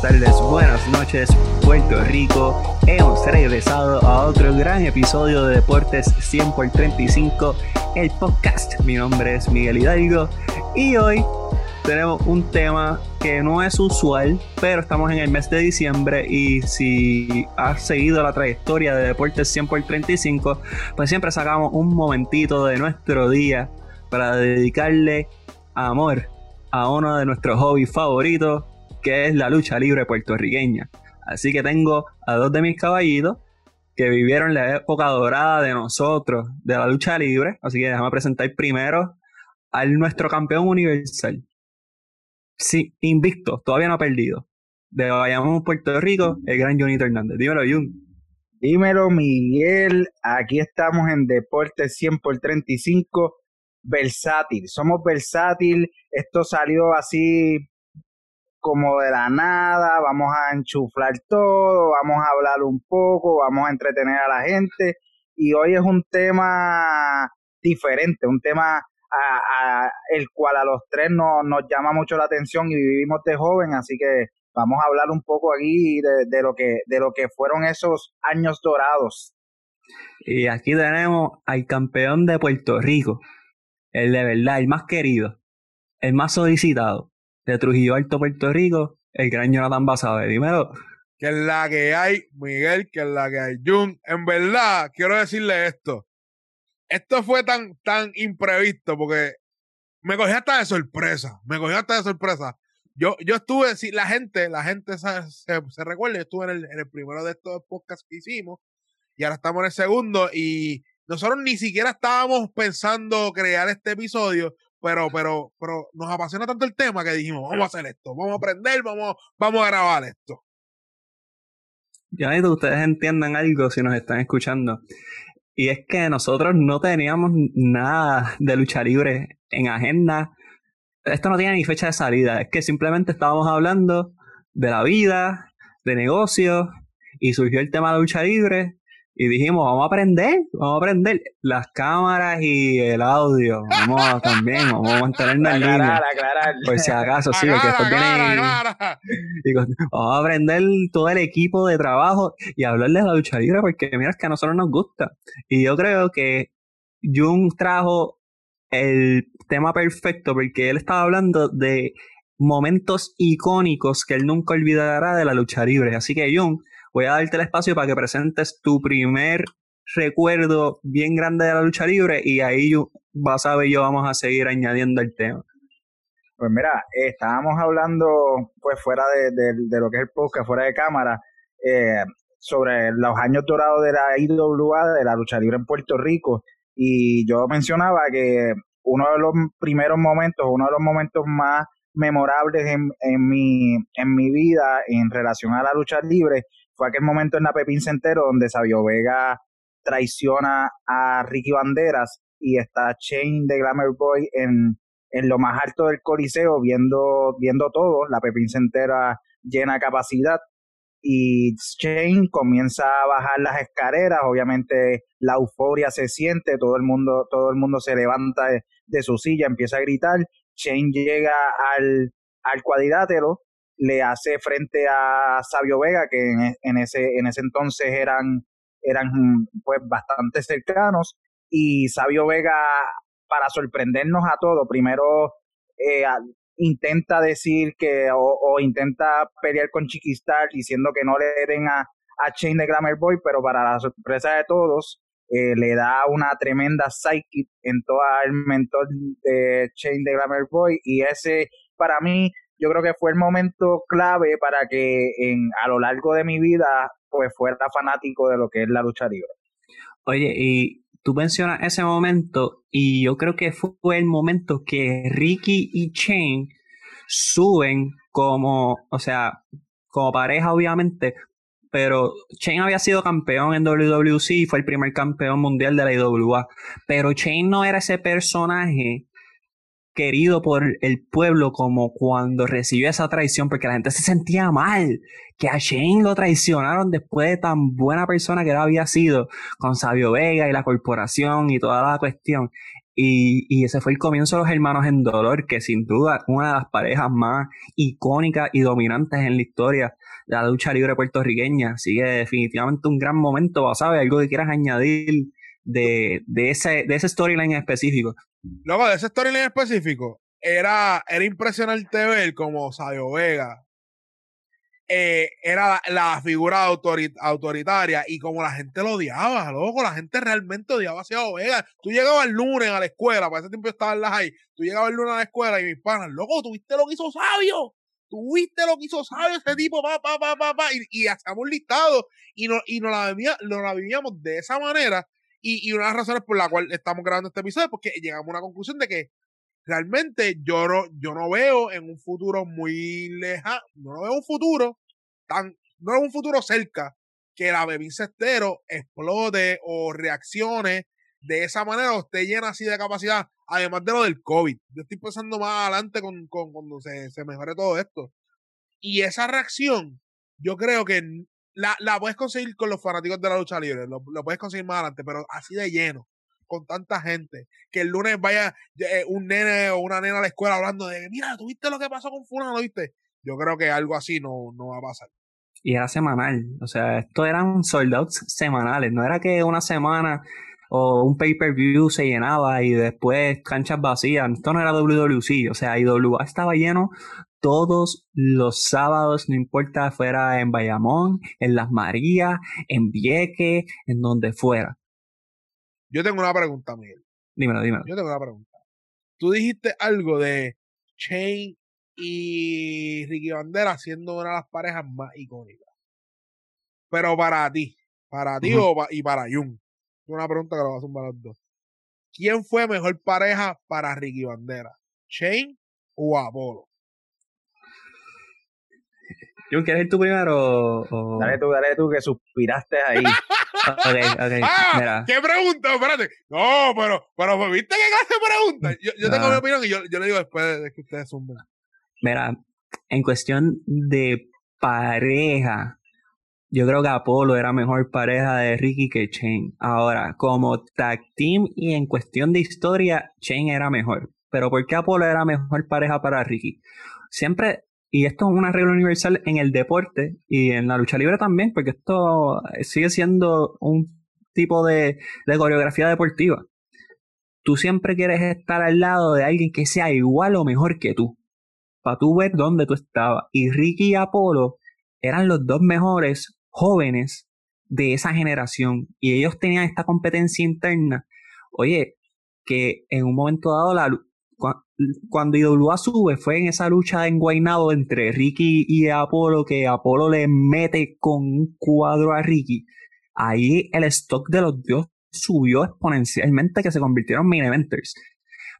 buenas tardes, buenas noches, Puerto Rico. Hemos regresado a otro gran episodio de Deportes 100 por 35, el podcast. Mi nombre es Miguel Hidalgo y hoy tenemos un tema que no es usual, pero estamos en el mes de diciembre y si has seguido la trayectoria de Deportes 100 por 35, pues siempre sacamos un momentito de nuestro día para dedicarle amor a uno de nuestros hobbies favoritos, que es la lucha libre puertorriqueña. Así que tengo a dos de mis caballitos que vivieron la época dorada de nosotros, de la lucha libre. Así que déjame presentar primero al nuestro campeón universal. Sí, invicto, todavía no ha perdido. De Bayamón, Puerto Rico, el gran Junito Hernández. Dímelo, Jun. Dímelo, Miguel. Aquí estamos en Deportes 100 por 35 versátil, somos versátil, esto salió así como de la nada, vamos a enchuflar todo, vamos a hablar un poco, vamos a entretener a la gente y hoy es un tema diferente, un tema a, el cual a los tres no, nos llama mucho la atención y vivimos de joven, así que vamos a hablar un poco aquí de, de, lo que de lo que fueron esos años dorados. Y aquí tenemos al campeón de Puerto Rico, el de verdad, el más querido, el más solicitado de Trujillo Alto, Puerto Rico, el gran Jonathan Basabe. Dímelo. Que es la que hay, Miguel, que es la que hay. Jun, en verdad, quiero decirle esto. Esto fue tan, tan imprevisto porque me cogí hasta de sorpresa. Me cogí hasta de sorpresa. Yo, yo estuve, si la gente, la gente se, se, recuerda, yo estuve en el, en el primero de estos podcasts que hicimos y ahora estamos en el segundo y nosotros ni siquiera estábamos pensando crear este episodio, pero, pero, pero nos apasiona tanto el tema que dijimos, vamos a hacer esto, vamos a aprender, vamos, vamos a grabar esto. Ya que ustedes entiendan algo si nos están escuchando. Y es que nosotros no teníamos nada de lucha libre en agenda. Esto no tiene ni fecha de salida. Es que simplemente estábamos hablando de la vida, de negocios, y surgió el tema de lucha libre y dijimos, vamos a aprender, vamos a aprender las cámaras y el audio. Vamos a, también, vamos a mantenernos en línea. Por si acaso, sí, porque esto tiene. vamos a aprender todo el equipo de trabajo y hablarles de la lucha libre, porque mira, es que a nosotros nos gusta. Y yo creo que Jun trajo el tema perfecto, porque él estaba hablando de momentos icónicos que él nunca olvidará de la lucha libre. Así que, Jun voy a darte el espacio para que presentes tu primer recuerdo bien grande de la lucha libre y ahí vas a ver yo vamos a seguir añadiendo el tema. Pues mira, estábamos hablando pues fuera de, lo que es el podcast, fuera de cámara, eh, sobre los años dorados de la IWA, de la lucha libre en Puerto Rico, y yo mencionaba que uno de los primeros momentos, uno de los momentos más memorables en, mi, en mi vida en relación a la lucha libre fue aquel momento en la Pepín Centero donde Sabio Vega traiciona a Ricky Banderas y está Shane de Glamour Boy en, en lo más alto del coliseo viendo, viendo todo, la Pepín Centera llena capacidad y Shane comienza a bajar las escaleras, obviamente la euforia se siente, todo el mundo, todo el mundo se levanta de, su silla, empieza a gritar, Shane llega al, al cuadrilátero le hace frente a Sabio Vega, que en, ese, en ese entonces eran, eran pues bastante cercanos, y Sabio Vega, para sorprendernos a todos, primero eh, intenta decir que, o, intenta pelear con Chiquistar diciendo que no le den a, Chain de Glamour Boy, pero para la sorpresa de todos, eh, le da una tremenda psyche en todo el mentor de Chain de Glamour Boy, y ese para mí yo creo que fue el momento clave para que en, a lo largo de mi vida pues fuera fanático de lo que es la lucha libre. Oye, y tú mencionas ese momento y yo creo que fue el momento que Ricky y Shane suben como, o sea, como pareja obviamente, pero Shane había sido campeón en WWC y fue el primer campeón mundial de la IWA, pero Shane no era ese personaje querido por el pueblo como cuando recibió esa traición, porque la gente se sentía mal, que a Shane lo traicionaron después de tan buena persona que él había sido con Sabio Vega y la corporación y toda la cuestión. Y, y, ese fue el comienzo de los hermanos en dolor, que sin duda una de las parejas más icónicas y dominantes en la historia de la lucha libre puertorriqueña. Así que definitivamente un gran momento, ¿sabes? Algo que quieras añadir de, de ese, de ese storyline específico. Luego, de ese storyline específico, era, era impresionante ver como Sabio Vega eh, era la, figura autoritaria y como la gente lo odiaba, loco, la gente realmente odiaba a Sabio Vega. Tú llegabas el lunes a la escuela, para ese tiempo estaba en la high, tú llegabas el lunes a la escuela y mis panas, loco, tuviste lo que hizo Sabio, tuviste lo que hizo Sabio ese tipo, pa, pa, pa, pa, pa, y, y hacíamos listado y, no, y nos, la vivíamos, la vivíamos de esa manera. Y, una de las razones por la cual estamos grabando este episodio es porque llegamos a una conclusión de que realmente yo no, yo no veo en un futuro muy lejano, no veo un futuro tan, no es un futuro cerca que la Bebín Cestero explote o reaccione de esa manera o esté llena así de capacidad, además de lo del COVID. Yo estoy pensando más adelante con, con cuando se, mejore todo esto. Y esa reacción, yo creo que la, la puedes conseguir con los fanáticos de la lucha libre, lo, lo puedes conseguir más adelante, pero así de lleno con tanta gente. Que el lunes vaya eh, un nene o una nena a la escuela hablando de, mira, ¿tuviste lo que pasó con fulano? ¿Lo viste? Yo creo que algo así no, no va a pasar. Y era semanal. O sea, esto eran soldados semanales. No era que una semana o un pay-per-view se llenaba y después canchas vacías. Esto no era WWC. O sea, IWA estaba lleno todos los sábados, no importa fuera en Bayamón, en Las Marías, en Vieques, en donde fuera. Yo tengo una pregunta, Miguel. Dímelo, dímelo. Yo tengo una pregunta. Tú dijiste algo de Chain y Ricky Bandera siendo una de las parejas más icónicas. Pero para ti, para ti y para Jun, una pregunta que lo vas a sumar los dos. ¿Quién fue mejor pareja para Ricky Bandera? ¿Chain o Apolo? Jun, ¿quieres ir tú primero? O... Dale tú, dale tú, que suspiraste ahí. Ah, ¿Qué pregunta? Espérate. No, pero, pero ¿viste qué clase de pregunta? Yo, yo tengo mi opinión y yo, yo, le digo después de que ustedes sumen. Mira, en cuestión de pareja, yo creo que Apolo era mejor pareja de Ricky que Shane. Ahora, como tag team y en cuestión de historia, Shane era mejor. Pero ¿por qué Apolo era mejor pareja para Ricky? Siempre, y esto es una regla universal en el deporte y en la lucha libre también, porque esto sigue siendo un tipo de, de coreografía deportiva. Tú siempre quieres estar al lado de alguien que sea igual o mejor que tú para tú ver dónde tú estabas. Y Ricky y Apolo eran los dos mejores jóvenes de esa generación y ellos tenían esta competencia interna. Oye, que en un momento dado, la, cuando IWA sube, fue en esa lucha en Guaynabo entre Ricky y Apolo, que Apolo le mete con un cuadro a Ricky. Ahí el stock de los dos subió exponencialmente, que se convirtieron en main eventers.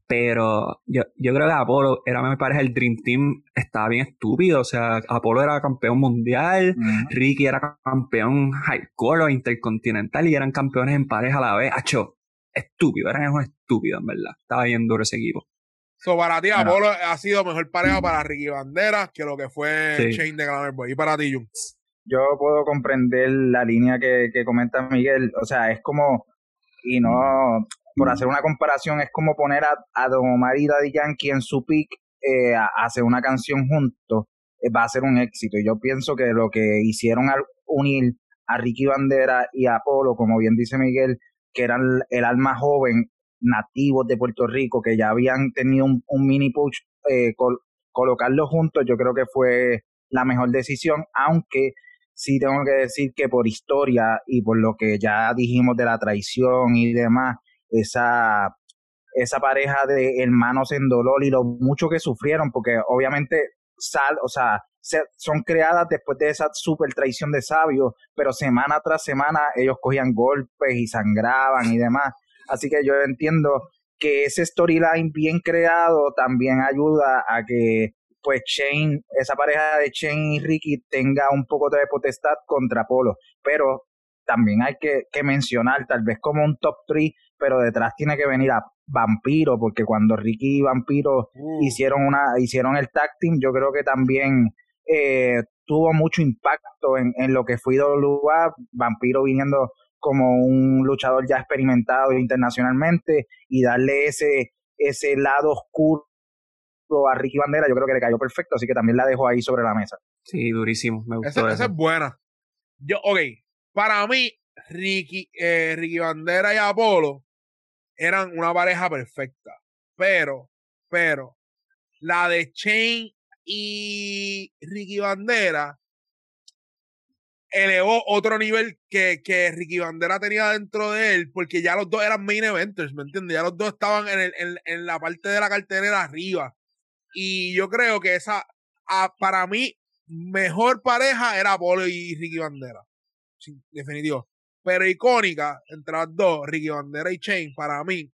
Pero yo, yo creo que Apolo era mejor pareja. El Dream Team estaba bien estúpido. O sea, Apolo era campeón mundial, Ricky era campeón hardcore o intercontinental y eran campeones en pareja a la vez. Hacho, estúpido, eran unos estúpidos, en verdad. Estaba bien duro ese equipo. So, para ti, Apolo ha sido mejor pareja para Ricky Bandera que lo que fue Shane de Glamour Boy. Y para ti, Jun. Yo puedo comprender la línea que, que comenta Miguel. O sea, es como, y no, por hacer una comparación, es como poner a, a Don Omar y Daddy Yankee en su pick eh, a, hacer una canción juntos, eh, va a ser un éxito. Y yo pienso que lo que hicieron al unir a Ricky Bandera y a Apolo, como bien dice Miguel, que eran el alma joven, nativos de Puerto Rico, que ya habían tenido un, mini push, eh, colocarlos juntos, yo creo que fue la mejor decisión, aunque sí tengo que decir que por historia y por lo que ya dijimos de la traición y demás, esa, esa pareja de hermanos en dolor y lo mucho que sufrieron, porque obviamente sal, o sea, son creadas después de esa super traición de Sabio, pero semana tras semana ellos cogían golpes y sangraban y demás. Así que yo entiendo que ese storyline bien creado también ayuda a que pues Shane, esa pareja de Shane y Ricky tenga un poco de potestad contra Polo, pero también hay que, que mencionar, tal vez como un top 3 pero detrás tiene que venir a Vampiro, porque cuando Ricky y Vampiro uh. hicieron una, hicieron el tag team, yo creo que también eh, tuvo mucho impacto en, en lo que fue IWA, Vampiro viniendo como un luchador ya experimentado internacionalmente y darle ese, ese lado oscuro a Ricky Bandera, yo creo que le cayó perfecto, así que también la dejo ahí sobre la mesa. Sí, durísimo, me gustó. Esa, es buena. Yo, ok, para mí, Ricky, eh, Ricky Bandera y Apolo eran una pareja perfecta, pero, pero, la de Chain y Ricky Bandera elevó otro nivel que, que Ricky Bandera tenía dentro de él, porque ya los dos eran main eventers, ¿me entiendes? Ya los dos estaban en, el, en, en la parte de la cartelera arriba. Y yo creo que esa, para mí, mejor pareja era Apolo y Ricky Bandera. Sí, definitivo. Pero icónica entre las dos, Ricky Bandera y Chain, para mí,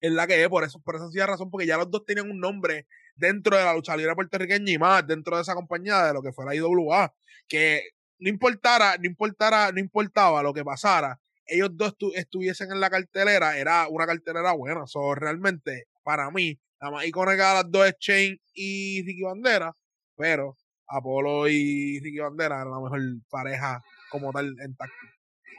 es la que es, por eso, por esa sencilla razón, porque ya los dos tenían un nombre dentro de la lucha libre puertorriqueña y más dentro de esa compañía de lo que fuera IWA, que no importara, no importara, no importaba lo que pasara, ellos dos estuviesen en la cartelera, era una cartelera buena. So, realmente, para mí, la más icónica de las dos es Chain y Ricky Bandera, pero Apolo y Ricky Bandera eran la mejor pareja como tal en táctica.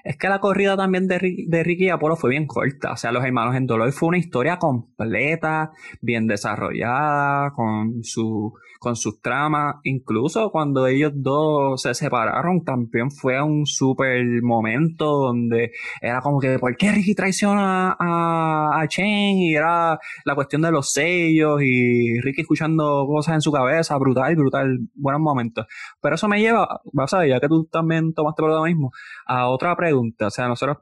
Es que la corrida también de, Ricky y Apolo fue bien corta. O sea, Los Hermanos en Dolor fue una historia completa, bien desarrollada, con, su, con sus tramas. Incluso cuando ellos dos se separaron, también fue un súper momento donde era como que, ¿por qué Ricky traiciona a, a Chen? Y era la cuestión de los sellos y Ricky escuchando cosas en su cabeza. Brutal, brutal. Buenos momentos. Pero eso me lleva, vas a ver, ya que tú también tomaste protagonismo, a otra pregunta o sea, nosotros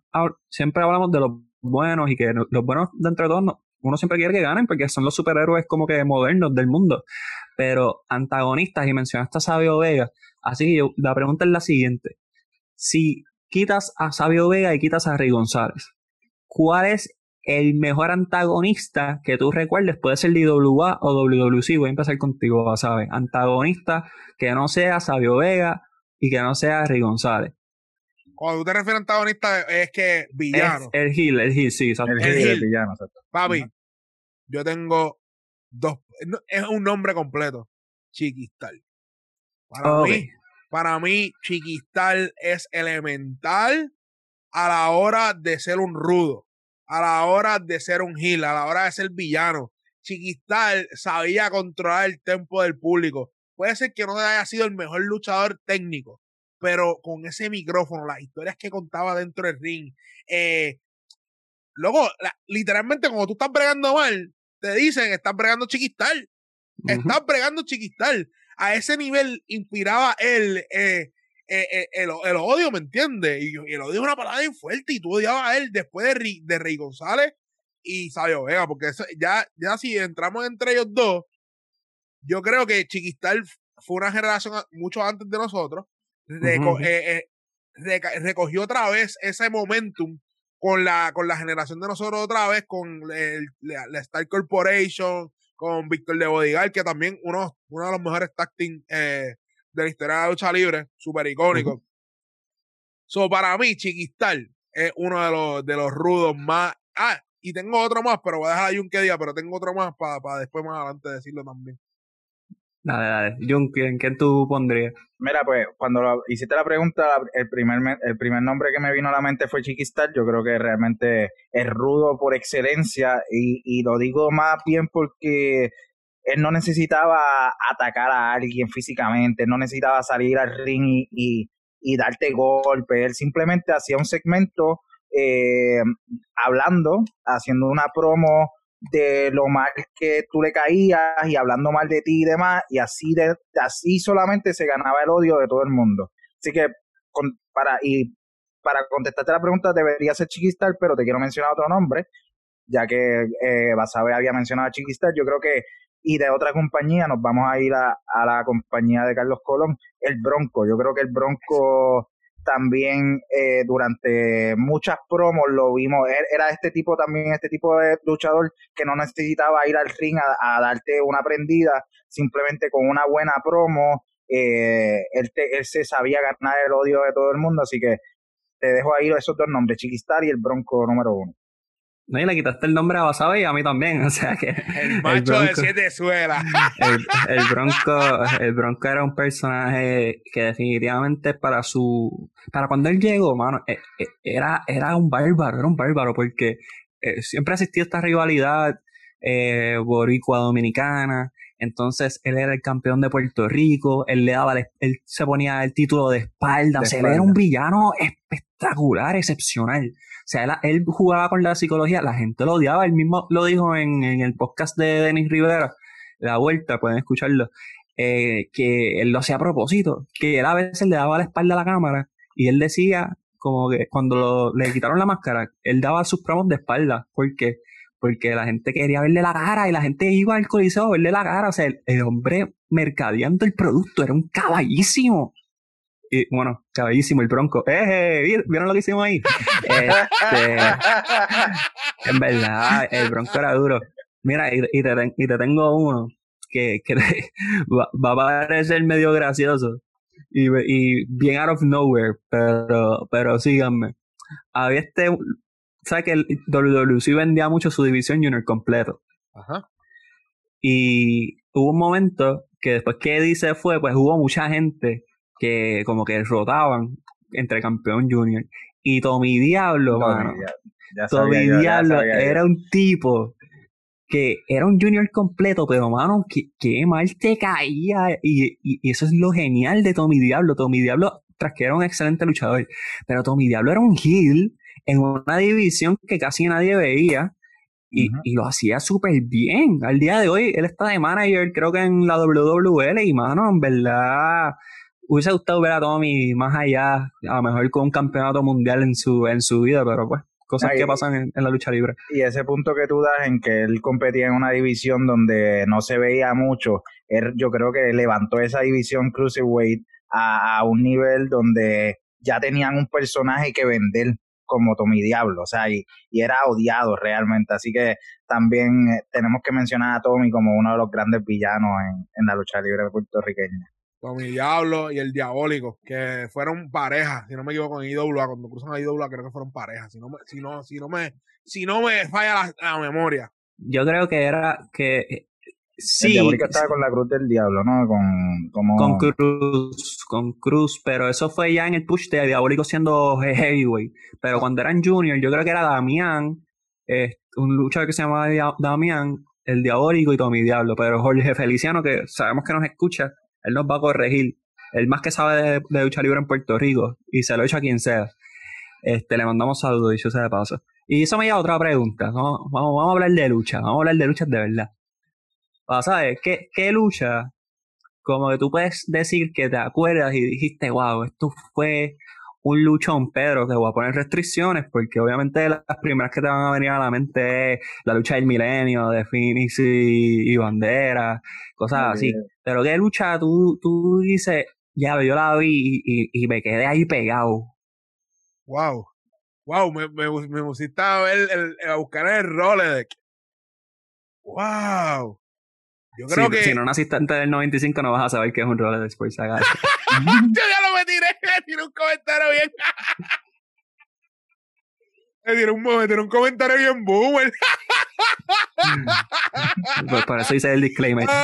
siempre hablamos de los buenos y que los buenos de todos, uno siempre quiere que ganen porque son los superhéroes como que modernos del mundo. Pero antagonistas, y mencionaste a Sabio Vega, así que la pregunta es la siguiente. Si quitas a Sabio Vega y quitas a Rey González, ¿cuál es el mejor antagonista que tú recuerdes? Puede ser IWA o WWC. Voy a empezar contigo, ¿sabes? Antagonista que no sea Sabio Vega y que no sea Rey González. Cuando tú te refieres a antagonista, es que villano. el Gil, el Gil, sí, exacto. El, Gil, el villano, exacto. Papi, yo tengo dos. Es un nombre completo. Chiquistal. Para mí, para mí, Chiquistal es elemental a la hora de ser un rudo, a la hora de ser un Gil, a la hora de ser villano. Chiquistal sabía controlar el tempo del público. Puede ser que no haya sido el mejor luchador técnico, pero con ese micrófono, las historias que contaba dentro del ring. Eh, luego, literalmente, como tú estás bregando mal, te dicen, estás bregando chiquistal. Estás bregando chiquistal. A ese nivel inspiraba él eh, eh, el, odio, ¿me entiendes? Y, el odio es una palabra bien fuerte y tú odiabas a él después de, de Rey González y Sabio Vega, porque ya, ya si entramos entre ellos dos, yo creo que Chiquistal fue una generación mucho antes de nosotros eh, eh, recogió otra vez ese momentum con la, con la generación de nosotros otra vez, con la, Star Corporation, con Víctor de Bodigal, que también uno, uno de los mejores tacting eh, de la historia de la lucha libre, súper icónico. So, para mí, Chiquistal es uno de los, de los rudos más. Ah, y tengo otro más, pero voy a dejar ahí un que día, pero tengo otro más para después más adelante decirlo también. Dale, dale. Jun, ¿quién, ¿quién, tú pondrías? Mira, pues cuando hiciste la pregunta, el primer, el primer nombre que me vino a la mente fue Chiquistar. Yo creo que realmente es rudo por excelencia y, y lo digo más bien porque él no necesitaba atacar a alguien físicamente, no necesitaba salir al ring y, y, darte golpe. Él simplemente hacía un segmento eh, hablando, haciendo una promo de lo mal que tú le caías y hablando mal de ti y demás, y así, de, así solamente se ganaba el odio de todo el mundo. Así que, para, y para contestarte la pregunta, debería ser Chiquistar, pero te quiero mencionar otro nombre, ya que eh, Basabe había mencionado a Chiquistar, yo creo que, y de otra compañía, nos vamos a ir a, a la compañía de Carlos Colón, el Bronco. Yo creo que el Bronco también eh, durante muchas promos lo vimos, era este tipo también, este tipo de luchador que no necesitaba ir al ring a, darte una prendida, simplemente con una buena promo, eh, él, él, se sabía ganar el odio de todo el mundo, así que te dejo ahí esos dos nombres, Chiquistar y el Bronco número uno. No, y le quitaste el nombre a Basabe y a mí también, o sea que... El macho de siete suelas. El, el, Bronco, el Bronco era un personaje que definitivamente para su... Para cuando él llegó, mano, e, e, era, era un bárbaro, era un bárbaro, porque eh, siempre existió esta rivalidad eh, boricua-dominicana, entonces él era el campeón de Puerto Rico, él le daba, él se ponía el título de espalda, o sea, él era un villano espectacular, excepcional. O sea, él, jugaba con la psicología, la gente lo odiaba, él mismo lo dijo en, el podcast de Denis Rivera, La Vuelta, pueden escucharlo, eh, que él lo hacía a propósito, que él a veces le daba la espalda a la cámara y él decía como que cuando le quitaron la máscara, él daba sus promos de espalda, porque porque la gente quería verle la cara y la gente iba al coliseo a verle la cara, o sea, el, hombre mercadeando el producto, era un caballísimo. Y bueno, caballísimo el bronco. ¡Eh! ¿Vieron lo que hicimos ahí? Este, en verdad, el bronco era duro. Mira, y, te, tengo uno que, que va, a parecer medio gracioso y, y bien out of nowhere, pero, pero síganme. Había este sabes que el WWC vendía mucho su división junior completo. Ajá. Y hubo un momento que después que Eddie se fue, pues hubo mucha gente que como que rotaban entre campeón junior. Y Tommy Diablo, mano. Tommy Diablo era un tipo que era un junior completo, pero mano, qué, mal te caía. Y, y, eso es lo genial de Tommy Diablo. Tommy Diablo, tras que era un excelente luchador, pero Tommy Diablo era un heel en una división que casi nadie veía y, lo hacía súper bien. Al día de hoy, él está de manager, creo que en la WWL, y mano, en verdad, hubiese gustado ver a Tommy más allá, a lo mejor con un campeonato mundial en su, en su vida, pero pues, cosas que pasan en, la lucha libre. Y ese punto que tú das en que él competía en una división donde no se veía mucho, él, yo creo que levantó esa división Cruiserweight a, a un nivel donde ya tenían un personaje que vender como Tommy Diablo, o sea, y, era odiado realmente, así que también eh, tenemos que mencionar a Tommy como uno de los grandes villanos en, la lucha libre puertorriqueña. Tommy Diablo y el Diabólico, que fueron parejas, si no me equivoco, en IWA, cuando cruzan a IWA creo que fueron parejas, si no me, si no, si no me, si no me falla la memoria. Yo creo que era que Sí. El estaba con la cruz del diablo, ¿no? Con, como... con Cruz, con Cruz, pero eso fue ya en el push de Diabólico siendo heavyweight. Pero cuando eran junior, yo creo que era Damián, eh, un luchador que se llamaba Damián, el Diabólico y Tommy Diablo. Pero Jorge Feliciano, que sabemos que nos escucha, él nos va a corregir. El más que sabe de, de lucha libre en Puerto Rico, y se lo echa a quien sea. Este, le mandamos saludos, dicho sea de paso. Y eso me lleva a otra pregunta. Vamos, vamos, vamos a hablar de lucha, vamos a hablar de luchas de verdad. ¿Sabes? ¿Qué, ¿Qué lucha? Como que tú puedes decir que te acuerdas y dijiste, wow, esto fue un luchón, Pedro, que voy a poner restricciones, porque obviamente las primeras que te van a venir a la mente es la lucha del milenio, de Phoenix y, Bandera, cosas así. Pero ¿qué lucha tú, tú dices, ya, yo la vi y, me quedé ahí pegado? Wow. Wow, me, me, me pusiste a ver, el, a buscar el Rolodex. Wow. Yo creo que. Si no naciste antes del 95, no vas a saber qué es un roller de Sports Yo ya lo me tiré, me tiré un comentario bien. me tiré un, me tiré un comentario bien boomer. pues por eso hice el disclaimer.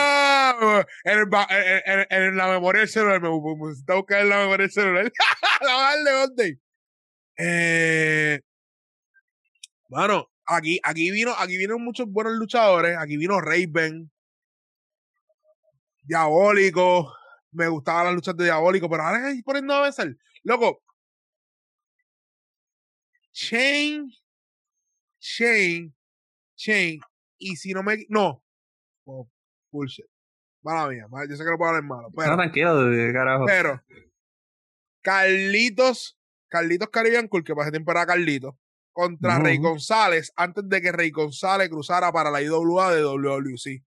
Ah, en, en, en, la memoria del celular, me puse a buscar en la memoria del celular. la baja de dónde. Eh. Bueno, aquí, aquí vino, aquí vinieron muchos buenos luchadores. Aquí vino Raven diabólico. Me gustaban las luchas de diabólico, pero ahora es poniendo a vencer. Loco. Chain. Chain. Chain. Y si no me. No. Oh, bullshit. Mala mía. Yo sé que lo puedo hablar malo. Pero, no, tranquilo, carajo. Pero. Carlitos. Carlitos Caribbean Cool, que para ese tiempo era Carlitos. Contra Rey González. Antes de que Rey González cruzara para la IWA de WWC.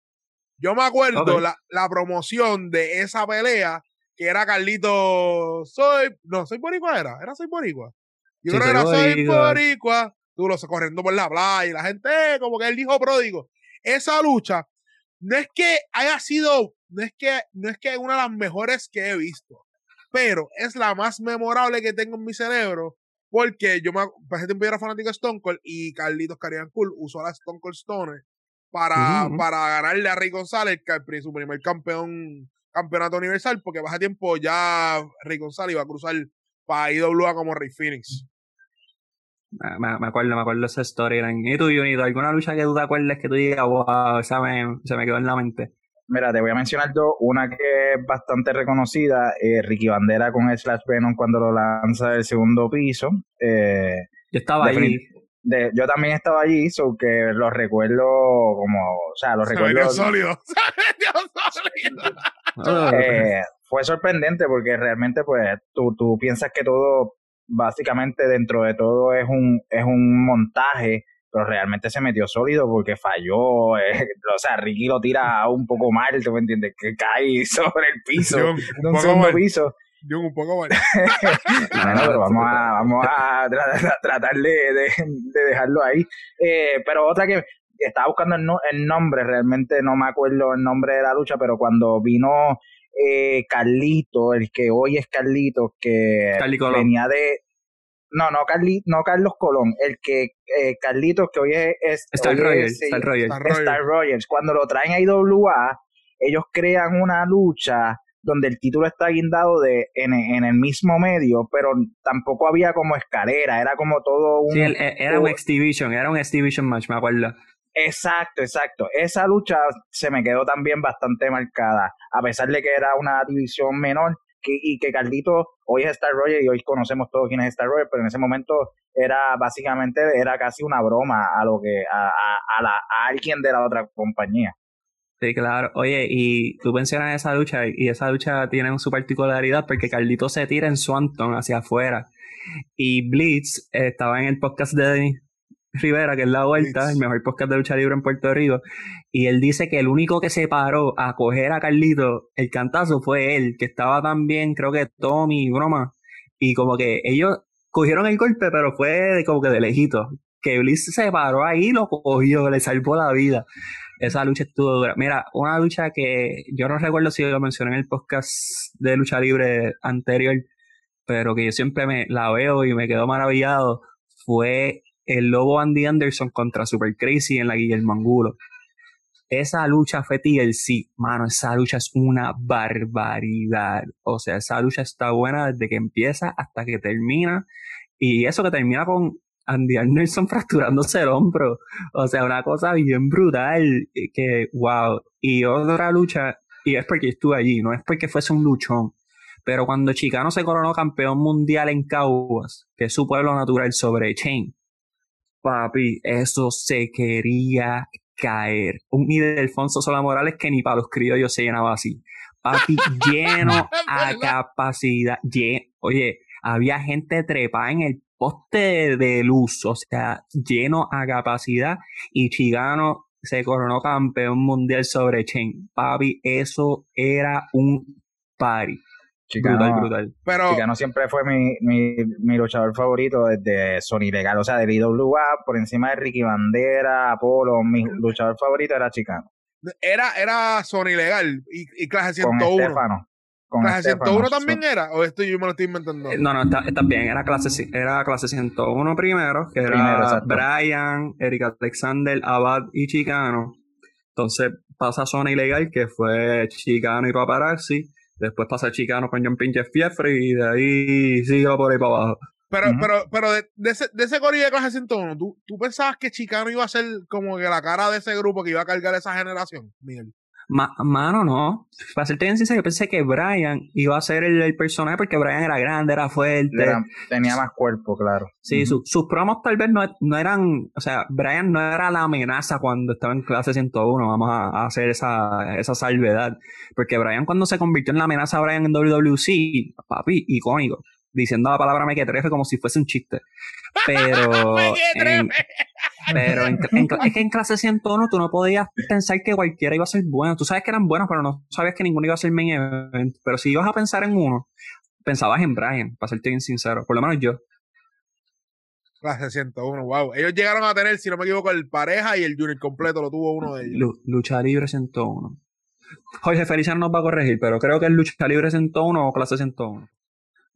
Yo me acuerdo la, la, promoción de esa pelea que era Carlito Soy. No, soy Boricua era. Era Soy Boricua. Yo creo que era Soy Boricua. Tú lo corriendo por la playa y la gente, eh, como que él dijo pródigo. Esa lucha no es que haya sido, no es que, no es que una de las mejores que he visto, pero es la más memorable que tengo en mi cerebro Porque yo me, para ese tiempo yo era fanático de Stone Cold y Carlitos Carian Cool usó la Stone Cold Stone para, para ganarle a Rey González, que su primer campeón, campeonato universal, porque baja tiempo ya Rey González iba a cruzar para IWA como Rey Phoenix. Me, me, acuerdo, me acuerdo esa storyline. ¿Y tú, Junito? ¿Alguna lucha que tú te acuerdes que tú digas, wow, esa me, se me quedó en la mente? Mira, te voy a mencionar dos. Una que es bastante reconocida, eh, Ricky Bandera con Slash Venom cuando lo lanza del segundo piso. Eh, yo estaba ahí. Yo también estaba allí, so que lo recuerdo como, o sea, lo recuerdo. sólido. eh, fue sorprendente porque realmente, pues, tú, tú piensas que todo básicamente dentro de todo es un, es un montaje, pero realmente se metió sólido porque falló. Eh, o sea, Ricky lo tira un poco mal, ¿tú me entiendes? Que cae sobre el piso, un, un segundo piso. Yo un poco mal. no, pero vamos a, vamos a tratar de, de, dejarlo ahí. Eh, pero otra que estaba buscando el, el, nombre, realmente no me acuerdo el nombre de la lucha, pero cuando vino eh, Carlito, el que hoy es Carlito, que venía de... No, no, Carli, no Carlos Colón, el que eh, Carlitos, que hoy es... Star, Rogers, Star, Rogers. Cuando lo traen a IWA, ellos crean una lucha donde el título está guindado de en, en, el mismo medio, pero tampoco había como escalera, era como todo un... Sí, era un X-Division, era un X-Division match, me acuerdo. Exacto, exacto. Esa lucha se me quedó también bastante marcada, a pesar de que era una división menor y que Carlito hoy es Star Roger y hoy conocemos todos quién es Star Roger, pero en ese momento era básicamente era casi una broma a lo que a, a, la, a alguien de la otra compañía. Sí, claro. Oye, y tú mencionas esa lucha y esa lucha tiene su particularidad porque Carlito se tira en Swanton hacia afuera y Blitz estaba en el podcast de Rivera, que es La Vuelta, el mejor podcast de lucha libre en Puerto Rico, y él dice que el único que se paró a coger a Carlito el cantazo fue él, que estaba también, creo que Tommy, broma, y como que ellos cogieron el golpe, pero fue como que de lejito, que Bliss se paró ahí, lo cogió, le salvó la vida. Esa lucha estuvo dura. Mira, una lucha que yo no recuerdo si lo mencioné en el podcast de lucha libre anterior, pero que yo siempre me la veo y me quedo maravillado, fue el Lobo Andy Anderson contra Super Crazy en la Guillermo Angulo. Esa lucha fue TLC, mano, esa lucha es una barbaridad. O sea, esa lucha está buena desde que empieza hasta que termina. Y eso que termina con Andy Anderson fracturándose el hombro. O sea, una cosa bien brutal. Que, wow. Y otra lucha, y es porque estuve allí, no es porque fuese un luchón. Pero cuando Chicano se coronó campeón mundial en Caguas, que es su pueblo natural sobre Chain, Papi, eso se quería caer. Un Ildefonso Sola Morales que ni para los criollos se llenaba así. Papi, lleno a capacidad. oye, había gente trepada en el poste de luz, o sea, lleno a capacidad. Y Chigano se coronó campeón mundial sobre Chen. Papi, eso era un party. Chicano, brutal, brutal. Pero, Chicano siempre fue mi, mi, mi, luchador favorito desde Sony Legal, o sea, de IWA, por encima de Ricky Bandera, Apolo, mi luchador favorito era Chicano. Era, era Sony Legal y, y clase 101. Con Estefano. Con ¿Clase 101 también era? ¿O esto yo me lo estoy inventando? Eh, no, no, está, está, bien. Era clase, era clase 101 primero, que era Brian, Eric Alexander, Abad y Chicano. Entonces pasa Sony Legal, que fue Chicano y Paparazzi. Después pasa Chicano con John Pinche Fiefre y de ahí sigue por ahí para abajo. Pero, pero, pero de, ese, de ese de clase 101, ¿tú, ¿tú pensabas que Chicano iba a ser como que la cara de ese grupo que iba a cargar esa generación, Miguel? Mano, no. Para serte bien sincero, yo pensé que Brian iba a ser el, personaje porque Brian era grande, era fuerte. tenía más cuerpo, claro. Sí, sus promos tal vez no, no, eran. O sea, Brian no era la amenaza cuando estaba en clase 101. Vamos a, hacer esa, esa salvedad. Porque Brian, cuando se convirtió en la amenaza Brian en WWC, papi, icónico. Diciendo la palabra mequetrefe como si fuese un chiste. Pero. Pero en, es que en clase 101 tú no podías pensar que cualquiera iba a ser bueno. Tú sabes que eran buenos, pero no sabías que ninguno iba a ser main event. Pero si ibas a pensar en uno, pensabas en Brian, para serte bien sincero. Por lo menos yo. Clase 101, wow. Ellos llegaron a tener, si no me equivoco, el pareja y el junior completo lo tuvo uno de ellos. lucha libre 101. Jorge Feliciano nos va a corregir, pero creo que es lucha libre 101 o clase 101.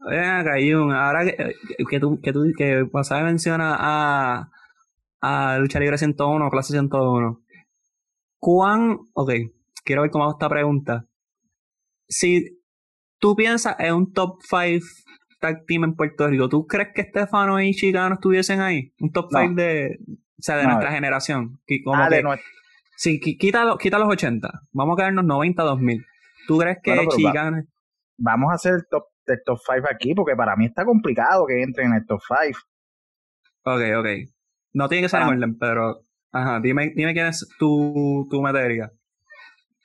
Ven acá, Jun, ahora que, que tú, que tú, que Wasabi menciona a, a Lucha Libre 101, clase 101. ¿Cuán, ok, quiero ver cómo hago esta pregunta. Si tú piensas en un top 5 tag team en Puerto Rico, ¿tú crees que Estefano y Chicano estuviesen ahí? Un top No. 5 de, o sea, de No. nuestra generación. Como Ah, que- de nue- Sí, qui- quita, lo- quita los 80. Vamos a quedarnos 90, 2000. ¿Tú crees que Bueno, pero va- Chicano... vamos a hacer el top, el top 5 aquí, porque para mí está complicado que entren en el top 5. Ok, ok. No tiene que ser en Ah. orden, pero... Ajá, dime, dime quién es tu, tu metería.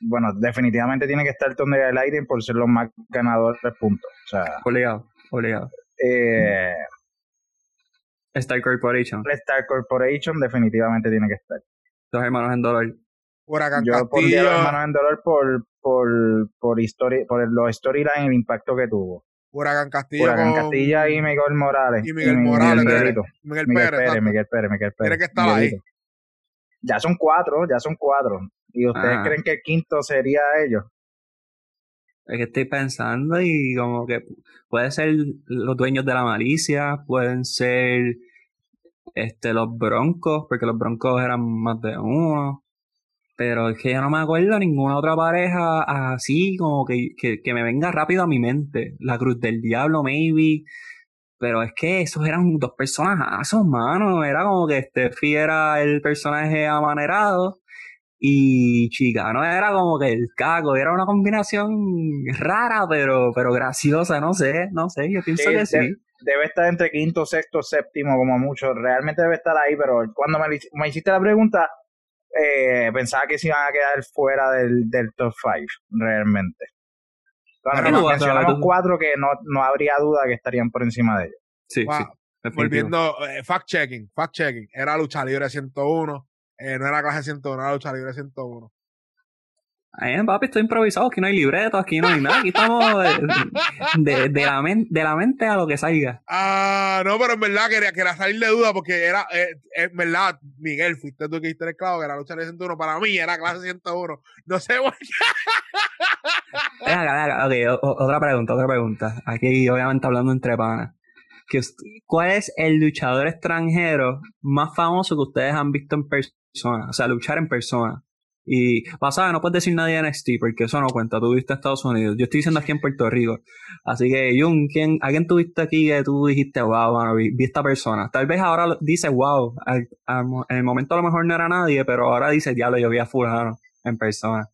Bueno, definitivamente tiene que estar Thunder y Lightning por ser los más ganadores de puntos. O sea, Obligado, obligado. eh, Star Corporation. Star Corporation definitivamente tiene que estar. Dos hermanos en dolor. Huracán Yo pondría a los hermanos en dolor por, por, por, historia, por los storylines y el impacto que tuvo. Huracán Castillo Huracán con Castilla y Miguel Morales. y Miguel Morales, Miguelito. Miguel Miguel Pérez. Pérez, exacto. Miguel Pérez, Miguel Pérez. Tiene que estar ahí. Miguelito. Ya son cuatro, ya son cuatro. ¿Y ustedes Ajá. creen que el quinto sería ellos? Es que estoy pensando y como que puede ser los dueños de la malicia, pueden ser este los broncos, porque los broncos eran más de uno. Pero es que yo no me acuerdo ninguna otra pareja así como que, que, que me venga rápido a mi mente. La Cruz del Diablo, maybe. Pero es que esos eran dos personajazos, mano. Era como que Steffi era el personaje amanerado y Chicano era como que el caco. Era una combinación rara, pero, pero graciosa. No sé, no sé. Yo pienso Sí, que sí. Debe estar entre quinto, sexto, séptimo, como mucho. Realmente debe estar ahí, pero cuando me, me hiciste la pregunta, eh, pensaba que se iban a quedar fuera del, del top 5, realmente. A ver, mencionamos cuatro que no, no habría duda que estarían por encima de ellos. Sí, Wow. sí. Volviendo, eh, fact checking, fact checking. Era lucha libre 101, eh, no era clase 101, era lucha libre 101. Ay, papi, estoy improvisado. Aquí no hay libreto, aquí no hay nada. Aquí estamos de, de, de la, men- de la mente a lo que salga. Ah, no, pero en verdad quería, quería salir de duda porque era, eh, en verdad, Miguel, fuiste tú que hiciste el clavo, que era lucha libre 101. Para mí era clase 101. No sé, güey. Venga, venga, ok, o- otra pregunta, otra pregunta. Aquí, obviamente, hablando entre panas. ¿Cuál es el luchador extranjero más famoso que ustedes han visto en persona? O sea, luchar en persona. Y, pasada, no puedes decir nadie de NXT porque eso no cuenta. Tú viste en Estados Unidos. Yo estoy diciendo aquí en Puerto Rico. Así que, Jun, ¿quién, ¿a quién tuviste aquí que tú dijiste, wow, mano, vi, vi esta persona? Tal vez ahora dices, wow, al- en el momento a lo mejor no era nadie, pero ahora dices, diablo, yo vi a Fulano en persona.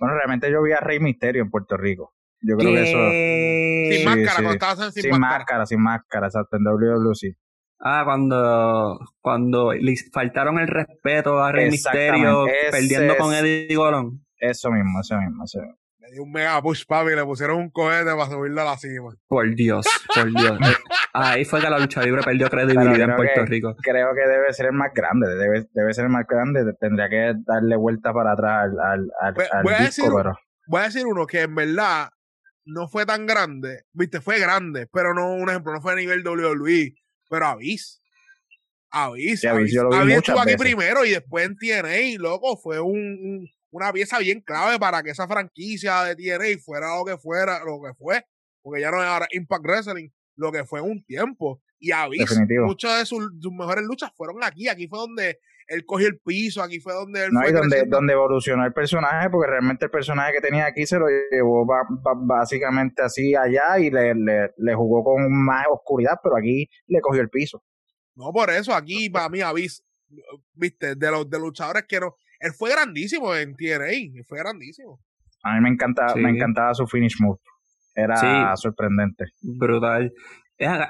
Bueno, realmente yo vi a Rey Misterio en Puerto Rico. Yo creo que eso. Sin Sí, máscara, sí. sin, Sin máscara. máscara, sin máscara, exacto, en WWC. Ah, cuando, cuando le faltaron el respeto a Rey Misterio ese perdiendo con Eddie Colón. Eso mismo, eso mismo, eso mismo. Le dio un mega push, papi, y le pusieron un cohete para subirlo a la cima. Por Dios, por Dios. Ahí fue que la lucha libre perdió credibilidad en Puerto que- Rico. Creo que debe ser el más grande, debe, debe ser el más grande. Tendría que darle vuelta para atrás al, al, al, Voy- al voy a disco, decir- pero Voy a decir uno que en verdad no fue tan grande. Viste, fue grande, pero no, un ejemplo, no fue a nivel WWE, pero Avis. Avis. Avis, estuvo aquí veces. primero y después en TNA, loco, fue un, un- una pieza bien clave para que esa franquicia de TNA fuera lo que fuera, lo que fue, porque ya no es ahora Impact Wrestling, lo que fue en un tiempo. Y Avis, Definitivo. muchas de sus, sus mejores luchas fueron aquí, aquí fue donde él cogió el piso, aquí fue donde él no fue hay donde, creciendo. donde evolucionó el personaje, porque realmente el personaje que tenía aquí se lo llevó ba- ba- básicamente así allá y le, le, le jugó con más oscuridad, pero aquí le cogió el piso. No, por eso aquí para mí Avis, viste, de los de luchadores que no, él fue grandísimo en TNA, él fue grandísimo. A mí me encanta, Sí. me encantaba su finish move. Era Sí. sorprendente. Brutal.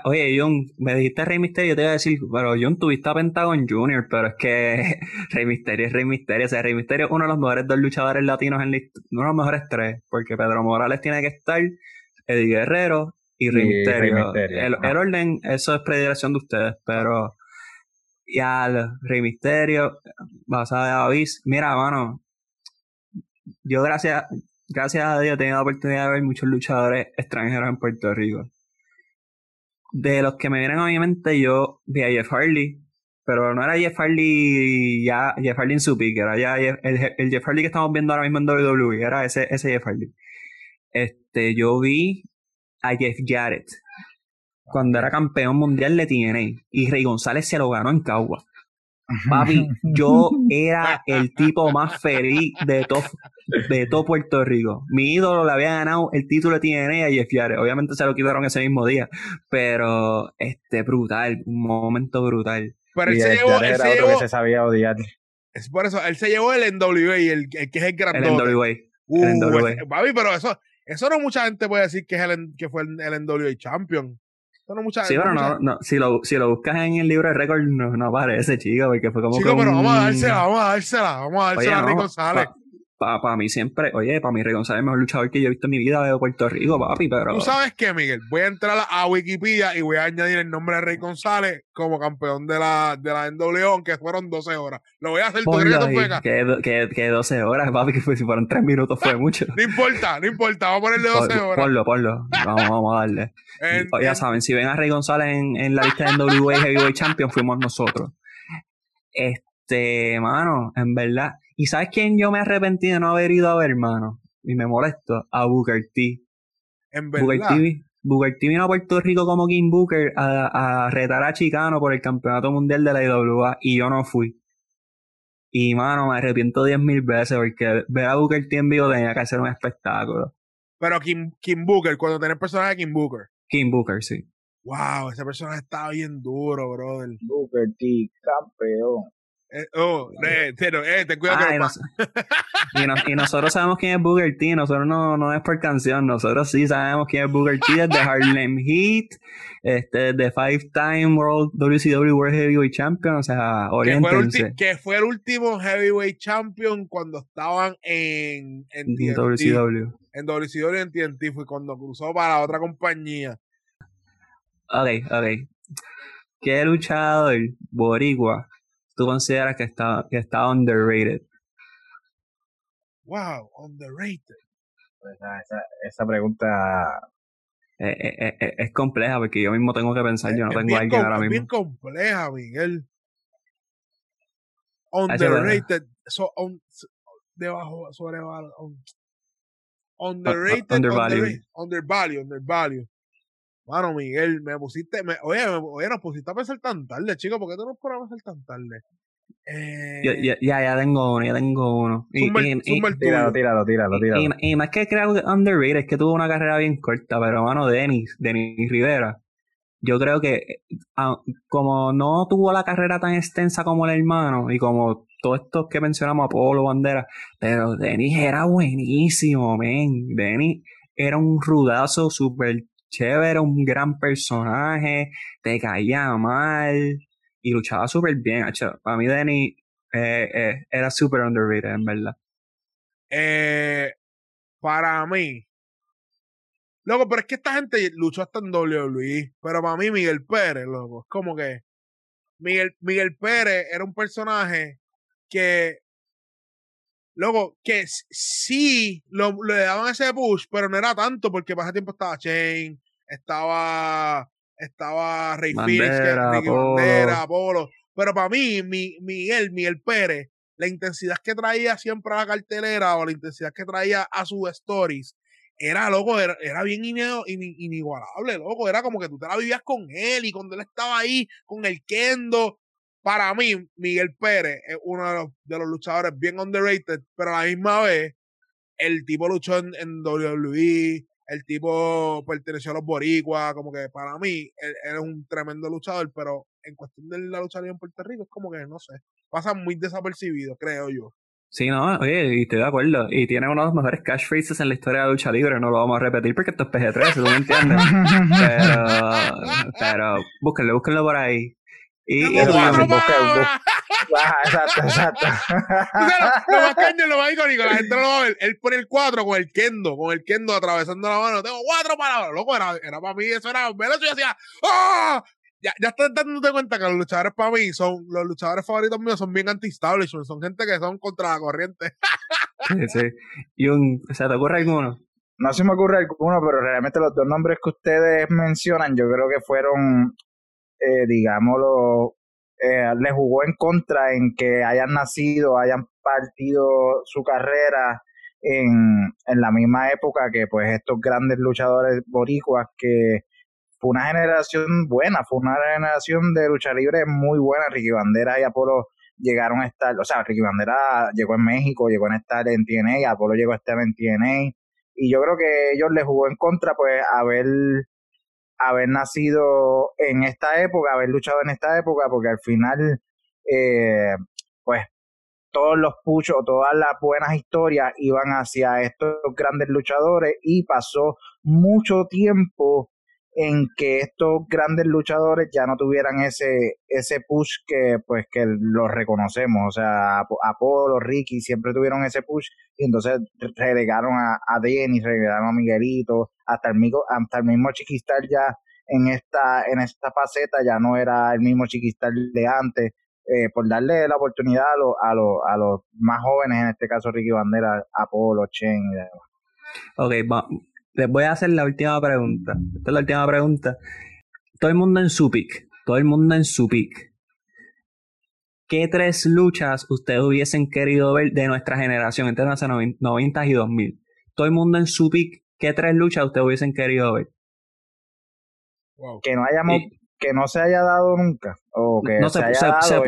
Oye, John, me dijiste Rey Misterio, te iba a decir, pero John, tuviste a Pentagon Junior, pero es que Rey Misterio es Rey Misterio. O sea, Rey Misterio es uno de los mejores dos luchadores latinos en la uno de los mejores tres, porque Pedro Morales tiene que estar, Eddie Guerrero y Rey Y Misterio. Rey Misterio, el, orden, eso es predilección de ustedes, pero ya el Rey Misterio, basada de Avis, mira, mano, yo gracias, gracias a Dios he tenido la oportunidad de ver muchos luchadores extranjeros en Puerto Rico. De los que me vienen a mi mente, yo vi a Jeff Hardy, pero no era Jeff Hardy ya, Jeff Hardy en su pick, era ya Jeff- el, el Jeff Hardy que estamos viendo ahora mismo en WWE, era ese, ese Jeff Hardy. Este, yo vi a Jeff Jarrett cuando era campeón mundial de TNA y Rey González se lo ganó en Cagua. Papi, yo era el tipo más feliz de todo, de todo Puerto Rico. Mi ídolo le había ganado el título de TNA a Jeff Jarrett. Obviamente se lo quitaron ese mismo día, pero este brutal, un momento brutal. Pero él Y se el llevó, él era se otro llevó, que se sabía odiar. es por eso, él se llevó el NWA, el, el que es el El grandote. NWA. Uh, el NWA. ese- papi, pero eso, eso no mucha gente puede decir que es el, que fue el, el NWA Champion. Eso no mucha Sí, pero mucha- no, no, si, lo, si lo buscas en el libro de récord, no, no aparece, chico, porque fue como Chico, que pero un- vamos a dársela, vamos a dársela, vamos a dársela Oye, a Rick no, González. Para pa, mí siempre, oye, para mí Rey González es el mejor luchador que yo he visto en mi vida de Puerto Rico, papi, pero... Tú sabes qué, Miguel, voy a entrar a, Wikipedia y voy a añadir el nombre de Rey González como campeón de la, de la NWA, aunque fueron 12 horas. Lo voy a hacer, ¿tú crees Ponlo que que, que, que 12 horas, papi, que fue, si fueron 3 minutos fue mucho. No importa, no importa, vamos a ponerle 12 Pon- horas. Ponlo, ponlo. Vamos, vamos a darle. En- ya en- saben, si ven a Rey González en, en la lista de NWA Heavyweight Champion, fuimos nosotros. Este, mano, en verdad. ¿Y sabes quién yo me arrepentí de no haber ido a ver, mano? Y me molesto. A Booker T. en Booker verdad, T, Booker T vino a Puerto Rico como King Booker a, a retar a Chicano por el campeonato mundial de la IWA y yo no fui. Y mano, me arrepiento diez mil veces porque ver a Booker T en vivo tenía que ser un espectáculo. pero Kim, Kim Booker, cuando tenés personaje de Kim Booker. King Booker, sí. Wow, ese personaje estaba bien duro, brother. Booker T, campeón. Eh, oh, eh, pero, eh, ten cuidado Ah, que y, no nos- y nos- y nosotros sabemos quién es Booker T, nosotros no, no es por canción, nosotros sí sabemos quién es Booker T, es de Harlem Heat, este, de Five Time World WCW World Heavyweight Champion, o sea, oriéntense. que fue el último heavyweight champion cuando estaban en, en, en TNT, WCW. en WCW y en TNT fue cuando cruzó para otra compañía. Ok, ok. ¿Qué luchador boricua tú consideras que está, que está underrated? Wow, underrated. Esa, esa, esa pregunta Eh, eh, eh, es compleja porque yo mismo tengo que pensar, yo no es tengo bien, a alguien ahora es bien mismo. compleja, Miguel. Es verdad. Underrated. So, on- debajo, sobre on- underrated, undervalued. undervalued, undervalued. Mano, Miguel, me pusiste, me, oye, me, oye, nos pusiste a pensar tan tarde, chico, ¿por qué tú nos pones a pensar tan tarde? Eh, Yo- ya, ya, ya tengo uno, ya tengo uno. Y- y- y- Tíralo, tíralo, tíralo, tíralo. Y, y más que creo que underrated, es que tuvo una carrera bien corta, pero mano, Denis, Denis Rivera, yo creo que ah, como no tuvo la carrera tan extensa como el hermano y como todos estos que mencionamos, Apolo, Bandera, pero Denis era buenísimo, men. Denis era un rudazo súper chévere, un gran personaje, te caía mal y luchaba súper bien. Para mí Denis eh, eh, era súper underrated, en verdad. Eh, para mí. Loco, pero es que esta gente luchó hasta en WWE. Pero para mí, Miguel Pérez, loco, es como que. Miguel, Miguel Pérez era un personaje que. Loco, que sí lo, le daban ese push, pero no era tanto porque para ese tiempo estaba Shane, estaba. Estaba Rey Bandera. Bandera, Apolo. Pero para mí, mi, Miguel, Miguel Pérez, la intensidad que traía siempre a la cartelera o la intensidad que traía a sus stories era loco, era, era bien inigualable, loco. Era como que tú te la vivías con él y cuando él estaba ahí con el Kendo. Para mí, Miguel Pérez es uno de los, de los luchadores bien underrated, pero a la misma vez, el tipo luchó en, en WWE, el tipo perteneció a los Boricuas, como que para mí, él, él es un tremendo luchador, pero en cuestión de la lucha libre en Puerto Rico, es como que, no sé, pasa muy desapercibido, creo yo. Sí, no, oye, y estoy de acuerdo. Y tiene uno de los mejores catchphrases en la historia de la lucha libre. No lo vamos a repetir porque esto es PG-13, tú me entiendes. pero, pero, búsquenlo, búsquenlo por ahí. Y, y. Ajá, exacto, exacto. O sea, lo más caño, lo más icónico, la gente no lo va a ver. Él pone el 4 con el kendo, con el kendo atravesando la mano. Tengo cuatro palabras. Loco, era, era para mí, eso era eso y yo decía, ¡ah! Ya, ya estás dándote cuenta que los luchadores para mí son, los luchadores favoritos míos son bien anti-establishment, son gente que son contra la corriente. sí, sí. Y un, ¿se te ocurre alguno? No se me ocurre alguno, pero realmente los dos nombres que ustedes mencionan, yo creo que fueron, eh, digámoslo, eh, le jugó en contra en que hayan nacido, hayan partido su carrera en, en la misma época que pues estos grandes luchadores boricuas que fue una generación buena, fue una generación de lucha libre muy buena. Ricky Bandera y Apolo llegaron a estar, o sea, Ricky Bandera llegó en México, llegó a estar en TNA, Apolo llegó a estar en TNA, y yo creo que ellos les jugó en contra, pues, haber, haber nacido en esta época, haber luchado en esta época, porque al final, eh, pues, todos los puchos, todas las buenas historias iban hacia estos grandes luchadores y pasó mucho tiempo en que estos grandes luchadores ya no tuvieran ese ese push que pues que los reconocemos. O sea Apolo Ricky siempre tuvieron ese push y entonces relegaron a, a Denny relegaron a Miguelito. Hasta el mismo hasta el mismo Chiquistar ya en esta en esta faceta ya no era el mismo Chiquistar de antes. Eh, por darle la oportunidad a los a los a los más jóvenes en este caso Ricky Bandera Apolo Chen y demás. Ok, les voy a hacer la última pregunta. Esta es la última pregunta. Todo el mundo en su pick. Todo el mundo en su pick. ¿Qué tres luchas ustedes hubiesen querido ver de nuestra generación entre los 90 y 2000? Todo el mundo en su pick. ¿Qué tres luchas ustedes hubiesen querido ver? Que no hayamos, que no se haya dado nunca. O que no, se,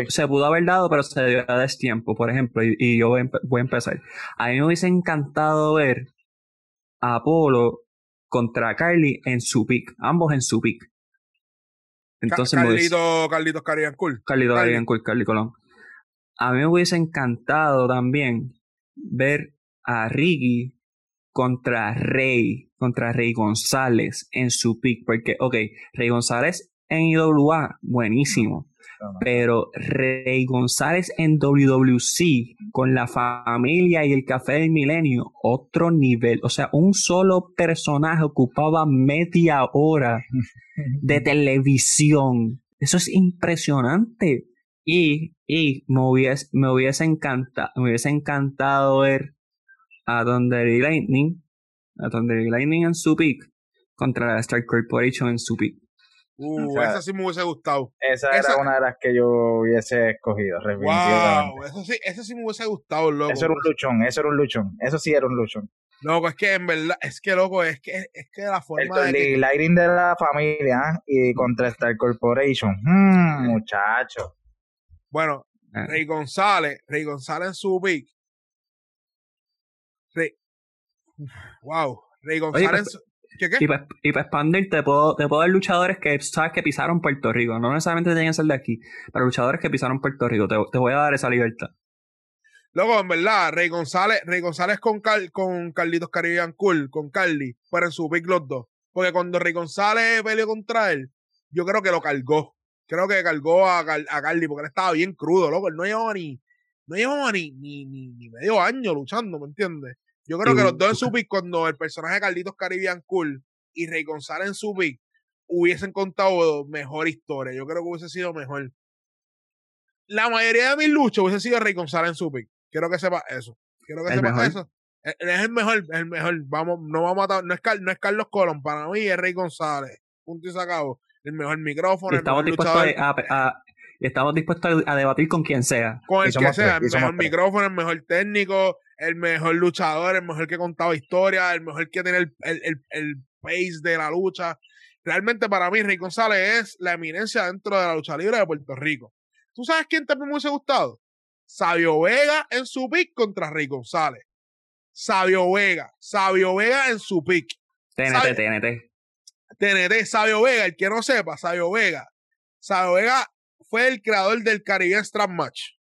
se, pudo haber dado, pero se dio a destiempo, por ejemplo. Y, yo voy a, empezar. A mí me hubiese encantado ver Apolo contra Carly en su pick, ambos en su pick. Entonces Carlito, Carlitos. Carlito Carlitos Cool, Carly Colón. A mí me hubiese encantado también ver a Ricky contra Rey, contra Rey González en su pick, porque, ok, Rey González en IWA, buenísimo. Pero Rey González en WWC con la familia y el café del milenio, otro nivel. O sea, un solo personaje ocupaba media hora de televisión. Eso es impresionante. Y, y me, hubiese, me, hubiese encantado, me hubiese encantado ver a Thunder Lightning, a Thunder Lightning en su pick contra la Star Corporation en su pick. Uh, esa sí me hubiese gustado. Esa, era una de las que yo hubiese escogido. Wow, eso sí, esa sí me hubiese gustado, loco. Eso era un luchón, eso era un luchón. Eso sí era un luchón. Loco, es que en verdad, es que loco, es que, es que la forma el, de. El lighting de la familia ¿ah? y contra Star Corporation. Hmm, muchacho. Bueno, ah. Rey González, Rey González en su pick. Rey. Wow, Rey González. Pues, y para expandir, te puedo, te puedo dar luchadores que sabes que pisaron Puerto Rico. No necesariamente tienen que ser de aquí, pero luchadores que pisaron Puerto Rico. Te, voy a dar esa libertad. Luego, en verdad, Rey González, Rey González con, con Carlitos Caribbean Cool, con Carly, fueron su pick los dos. Porque cuando Rey González peleó contra él, yo creo que lo cargó. Creo que cargó a, a Carly porque él estaba bien crudo, loco. Él no llevaba ni, no llevaba ni, ni, ni medio año luchando, ¿me entiendes? Yo creo que los dos en su pick, cuando el personaje de Carlitos Caribbean Cool y Rey González en su pick hubiesen contado mejor historia. Yo creo que hubiese sido mejor. La mayoría de mis luchas hubiese sido Rey González en su pick. Quiero que sepa eso. Quiero que sepa eso. Es, el mejor, es el mejor. Vamos, no vamos a no es, no es Carlos Colón, para mí es Rey González. Punto y sacado. El mejor micrófono. estamos dispuestos a, estamos dispuestos a debatir con quien sea. Con el que sea, el mejor micrófono, el mejor técnico, el mejor luchador, el mejor que contaba historia, el mejor que tiene el, el, el, pace de la lucha. Realmente para mí, Rey González es la eminencia dentro de la lucha libre de Puerto Rico. ¿Tú sabes quién también me hubiese gustado? Sabio Vega en su pick contra Rey González. Sabio Vega, Sabio Vega en su pick. TNT, TNT. TNT, Sabio Vega, el que no sepa, Sabio Vega. Sabio Vega fue el creador del Caribbean Strap Match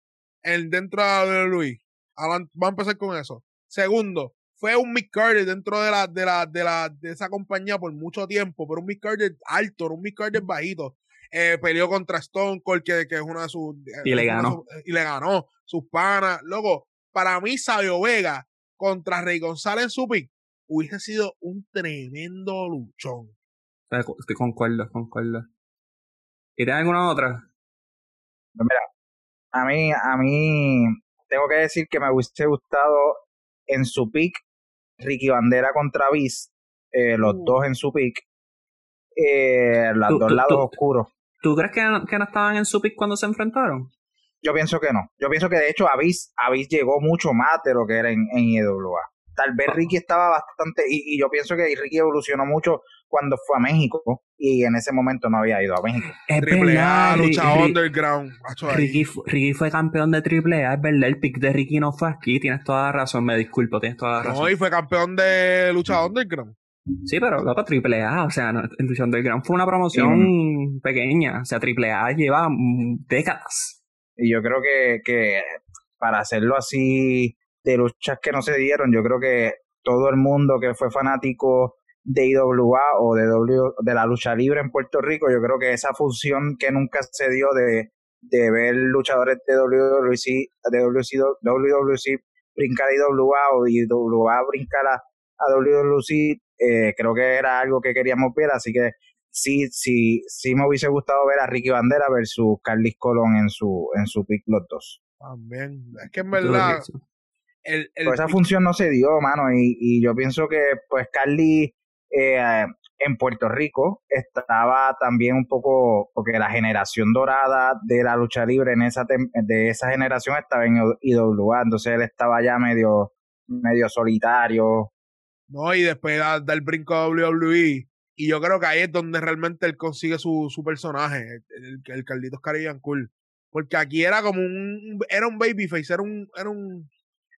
en, dentro de Luis. Vamos a empezar con eso. Segundo, fue un Mick Carter dentro de la, de la, de la, de esa compañía por mucho tiempo, pero un Mick Carter alto, un Mick Carter bajito. Eh, peleó contra Stone Cold, que, que, es una de sus. Y le ganó. y le ganó. Sus panas. Luego, para mí, Sabio Vega contra Rey González en su pick hubiese sido un tremendo luchón. Estoy concuerdo, concuerdo. ¿Y tienes alguna otra? Mira, a mí, a mí tengo que decir que me hubiese gustado en su pick Ricky Bandera contra Viz, eh, los uh. dos en su pick, eh, los dos lados oscuros. ¿Tú crees que no, que no, estaban en su pick cuando se enfrentaron? Yo pienso que no. Yo pienso que de hecho Avis, Avis llegó mucho más de lo que era en, en IWA. Tal vez Ricky estaba bastante, y, yo pienso que Ricky evolucionó mucho cuando fue a México y en ese momento no había ido a México. Es Triple A, lucha underground. Ricky, Ricky fue campeón de Triple A, es verdad, el pick de Ricky no fue aquí, tienes toda la razón, me disculpo, tienes toda la razón. No, y fue campeón de lucha underground. Sí, pero loco, Triple A, o sea, no, Lucha Underground fue una promoción pequeña, o sea, Triple A lleva mm, décadas. Y yo creo que, que para hacerlo así de luchas que no se dieron, yo creo que todo el mundo que fue fanático de IWA o de, w, de la lucha libre en Puerto Rico, yo creo que esa función que nunca se dio de, de ver luchadores de WWC, de WC, WWC brincar a IWA o IWA brincar a, a WWC, eh, creo que era algo que queríamos ver, así que sí, sí, sí me hubiese gustado ver a Ricky Bandera versus Carlis Colón en su, en su pick los dos. También. Es que en verdad, el, el esa función no se dio, mano, y, y yo pienso que pues Carly eh, en Puerto Rico estaba también un poco, porque la generación dorada de la lucha libre en esa tem- de esa generación estaba en IWA, entonces él estaba ya medio, medio solitario. No, y después da, da el brinco a WWE. Y yo creo que ahí es donde realmente él consigue su, su personaje, el, el Carlitos Caribbean Cool. Porque aquí era como un, era un babyface, era un, era un,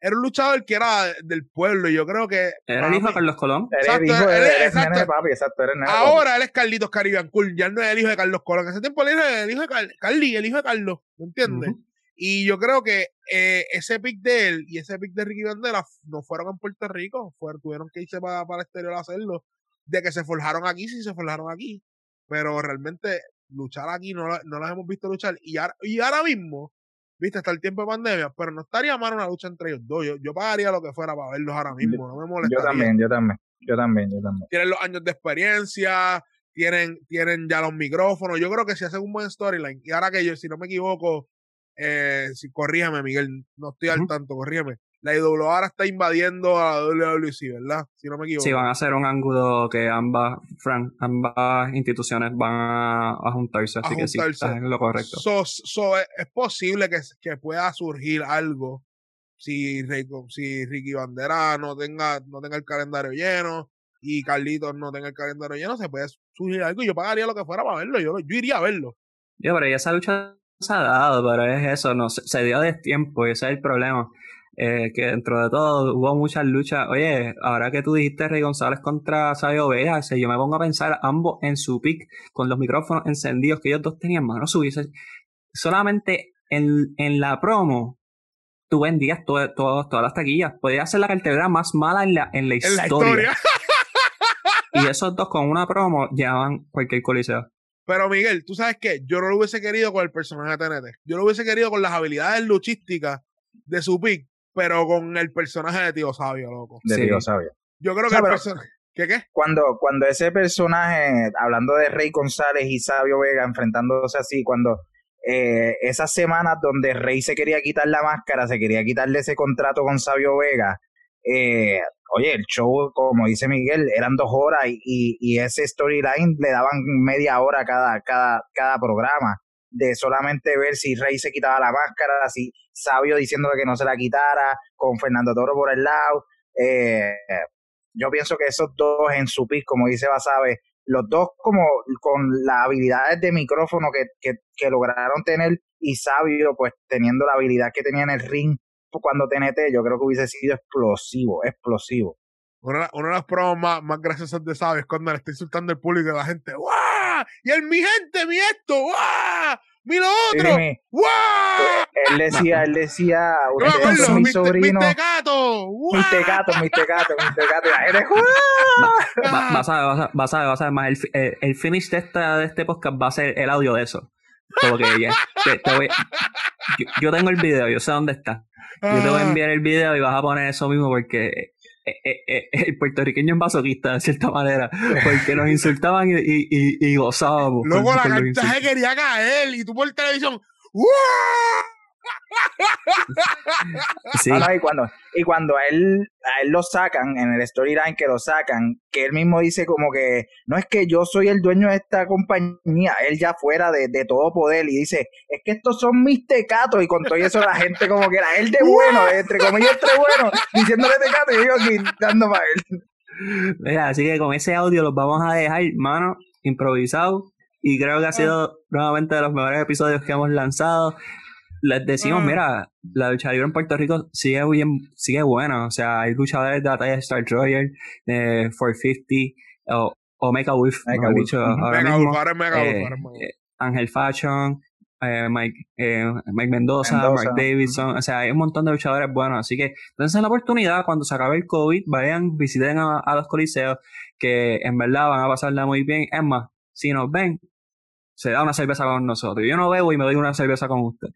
era un luchador que era del pueblo. Y yo creo que. Era el hijo de Carlos Colón. Exacto, hijo, él- exacto. nene de papi, exacto, nene. Ahora él es Carlitos Caribbean Cool, ya no es el hijo de Carlos Colón. En ese tiempo él era el hijo de Car- Carly, el hijo de Carlos, ¿me entiendes? Y yo creo que eh, ese pick de él y ese pick de Ricky Bandera no fueron en Puerto Rico, fueron, tuvieron que irse para, para el exterior a hacerlo. De que se forjaron aquí, sí se forjaron aquí. Pero realmente luchar aquí no, no las hemos visto luchar. Y ahora, y ahora mismo, viste, hasta el tiempo de pandemia, pero no estaría mal una lucha entre ellos dos. Yo, yo pagaría lo que fuera para verlos ahora mismo, no me molestaría. Yo también, yo también, yo también, yo también. Tienen los años de experiencia, tienen, tienen ya los micrófonos. Yo creo que si hacen un buen storyline, y ahora que yo, si no me equivoco, eh, si, corríjame, Miguel, no estoy al tanto, corríjame. La IW ahora está invadiendo a la WWC, ¿verdad? Si no me equivoco. Sí, van a hacer un ángulo que ambas, Frank, ambas instituciones van a, a juntarse, así que sí, juntarse. estás en lo correcto. So- so, es, es posible que, que pueda surgir algo si, si Ricky Bandera no tenga, no tenga el calendario lleno y Carlitos no tenga el calendario lleno, se puede surgir algo y yo pagaría lo que fuera para verlo. Yo, yo iría a verlo. Yo, pero ya esa lucha se ha dado, pero es eso, no se, se dio de tiempo y ese es el problema. Eh, que dentro de todo hubo muchas luchas. Oye, ahora que tú dijiste Rey González contra Sabio Vega, si yo me pongo a pensar ambos en su pick con los micrófonos encendidos que ellos dos tenían, mano, su hubiese- solamente en, en la promo tú vendías todo, todo- todas las taquillas. Podías hacer la cartelera más mala en la, en la En historia. la historia. Y esos dos con una promo llevaban cualquier coliseo. Pero Miguel, tú sabes qué, yo no lo hubiese querido con el personaje de TNT. Yo lo hubiese querido con las habilidades luchísticas de su pick, pero con el personaje de Tío Sabio, loco. De Sí. Tío Sabio. Yo creo O que sea, el personaje... ¿Qué qué? cuando, cuando ese personaje, hablando de Rey González y Sabio Vega enfrentándose así, cuando eh, esas semanas donde Rey se quería quitar la máscara, se quería quitarle ese contrato con Sabio Vega, eh, oye, el show, como dice Miguel, eran dos horas y, y, y ese storyline le daban media hora cada, cada, cada programa de solamente ver si Rey se quitaba la máscara, si Sabio diciéndole que no se la quitara, con Fernando Toro por el lado. Eh, yo pienso que esos dos en su pick, como dice Basabe, los dos como con las habilidades de micrófono que, que, que lograron tener y Sabio pues teniendo la habilidad que tenía en el ring pues, cuando TNT, yo creo que hubiese sido explosivo, explosivo. Una, una de las pruebas más, graciosas de Sabio es cuando le está insultando al público y la gente, ¡guau! Y él, mi gente, mi esto, ¡guau! ¡Mi lo Sí, otro! ¡guau! él decía, él decía, ustedes mis mi, ¡guau! mis tecatos, mis tecatos, mis tecatos, y la gente, Va- Ah. Vas a ver, vas a, vas a ver, vas a ver más. El, el, el finish de, esta, de este podcast va a ser el audio de eso. Como que ya, te- te voy- yo, yo tengo el video, yo sé dónde está. Yo te voy a Ah. enviar el video y vas a poner eso mismo porque eh, eh, eh, el puertorriqueño es masoquista de cierta manera. Porque nos insultaban y, y, y, y gozábamos. Luego la cantaje insultos. quería caer y tú por televisión, ¡guau! Sí, Sí. Ah, no, y cuando, y cuando a él, a él lo sacan, en el storyline que lo sacan, que él mismo dice como que, no es que yo soy el dueño de esta compañía, él ya fuera de, de todo poder, y dice, es que estos son mis tecatos, y con todo eso la gente como que era él de bueno, entre comillas entre bueno, diciéndole tecato, y yo aquí dando para él. Mira, así que con ese audio los vamos a dejar, mano, improvisado. Y creo que ha sido nuevamente de los mejores episodios que hemos lanzado. Les decimos, mira, la lucha libre en Puerto Rico sigue bien, sigue buena. O sea, hay luchadores de la talla de Star Troyer, de 450, o Omega Wolf, Mega Wolf. dicho, ahora Mega mismo. Wolf, Mega Wolf, Eh, Mega Wolf. eh, Ángel Fashion, eh, Mike, eh, Mike Mendoza, Mendoza. Mark Davidson, o sea, hay un montón de luchadores buenos, así que dense la oportunidad cuando se acabe el COVID, vayan, visiten a, a los coliseos, que en verdad van a pasarla muy bien. Es más, si nos ven, se da una cerveza con nosotros. Yo no bebo y me doy una cerveza con usted.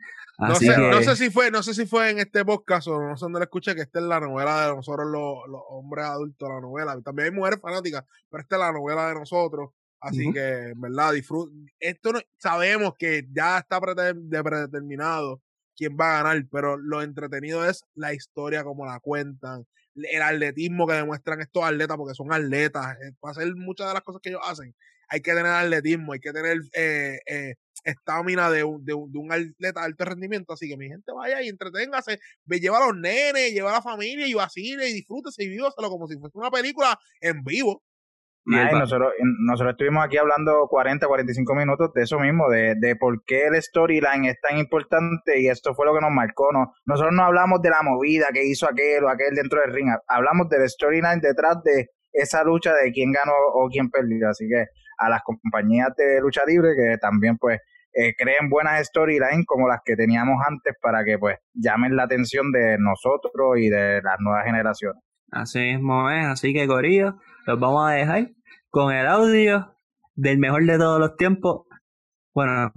No sé, que, no sé si fue, no sé si fue en este podcast o no sé dónde lo escuché, que esta es la novela de nosotros los, los hombres adultos, la novela. También hay mujeres fanáticas, pero esta es la novela de nosotros. Así que, en verdad, disfruten. Esto no, sabemos que ya está predeterminado quién va a ganar, pero lo entretenido es la historia, como la cuentan, el atletismo que demuestran estos atletas, porque son atletas. eh, Para hacer muchas de las cosas que ellos hacen, hay que tener atletismo, hay que tener eh, eh, estamina de un, de, un, de un atleta de alto rendimiento. Así que mi gente vaya y entreténgase, ve, lleva a los nenes, lleva a la familia y vacile y disfrútese y vívaselo como si fuese una película en vivo. y Ay, nosotros, nosotros estuvimos aquí hablando 40, 45 minutos de eso mismo, de, de por qué el storyline es tan importante y esto fue lo que nos marcó. No, nosotros no hablamos de la movida que hizo aquel o aquel dentro del ring, hablamos del storyline detrás de esa lucha de quién ganó o quién perdió. Así que a las compañías de lucha libre que también pues eh, creen buenas storylines como las que teníamos antes para que pues llamen la atención de nosotros y de las nuevas generaciones. Así mismo es, así que Corillo, los vamos a dejar con el audio del mejor de todos los tiempos. Bueno,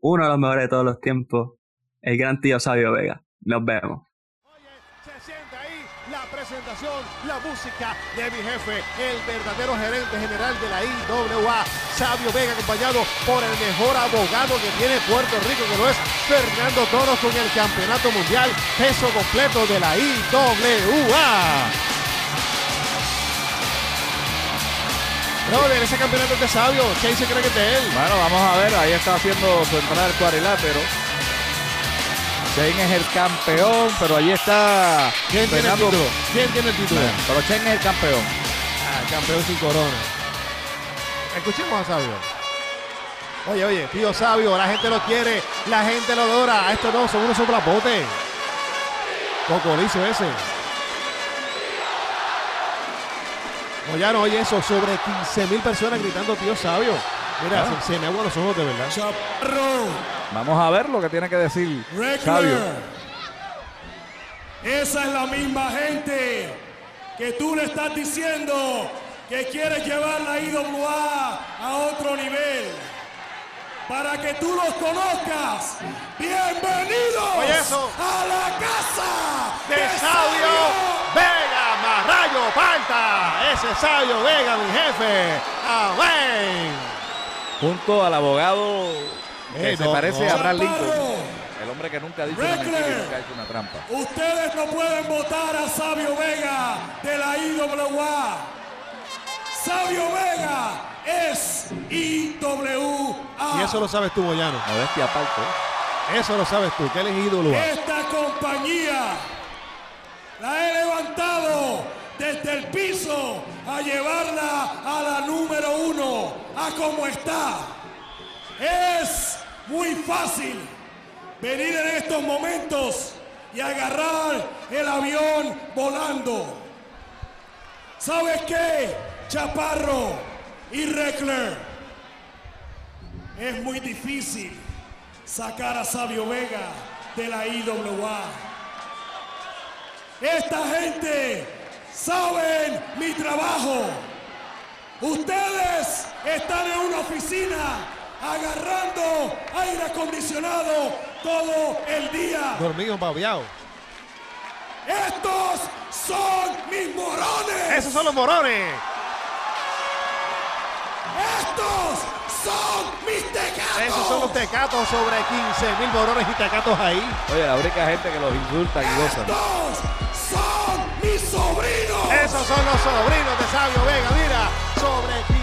uno de los mejores de todos los tiempos, el gran tío Sabio Vega. Nos vemos. Oye, se siente ahí la presentación, la música de mi jefe, el verdadero gerente general de la IWA, Sabio Vega, acompañado por el mejor abogado que tiene Puerto Rico, que lo es Fernando Toro, con el campeonato mundial peso completo de la IWA. Brother, ese campeonato es de Sabio, ¿qué se cree que es de él? Bueno, vamos a ver, ahí está haciendo su entrada al cuadrilátero. Chen es el campeón, pero allí está ¿Quién tiene el título? ¿Quién tiene el título? Pero Chen es el campeón. Ah, campeón sin corona. Escuchemos a Sabio. Oye, oye, tío Sabio, la gente lo quiere, la gente lo adora. Esto no, son unos soplapotes. Cocolizo ese. Oye, no oye eso, sobre 15 mil personas gritando tío Sabio. Mira, Ah. se, se me aguan los ojos de verdad. Vamos a ver lo que tiene que decir. Sabio. Esa es la misma gente que tú le estás diciendo que quieres llevar la IWA a otro nivel. Para que tú los conozcas. Bienvenidos Oye, eso. a la casa de Sabio Vega, Marrayo Falta. Ese es Sabio Vega, mi jefe. Amén. Junto al abogado que Eh, se no, parece no. a Abraham Lincoln. El hombre que nunca ha dicho una mentira y Reckler. nunca ha hecho una trampa. Ustedes no pueden votar a Sabio Vega de la IWA. Sabio Vega es IWA. Y eso lo sabes tú, Moyano. Modestia aparte. Eso lo sabes tú, que él es ídolo. Esta compañía la he levantado desde el piso a llevarla a la número uno, a como está. Es muy fácil venir en estos momentos y agarrar el avión volando. ¿Sabes qué, Chaparro y Reckler? Es muy difícil sacar a Sabio Vega de la IWA. Esta gente saben mi trabajo. Ustedes están en una oficina agarrando aire acondicionado todo el día. Dormido, babeado. Estos son mis morones. Esos son los morones. Estos son mis tecatos. Esos son los tecatos sobre 15 mil morones y tecatos ahí. Oye, la única gente que los insulta y gozan. Estos sobrinos. Esos son los sobrinos de Sabio Vega, mira, sobre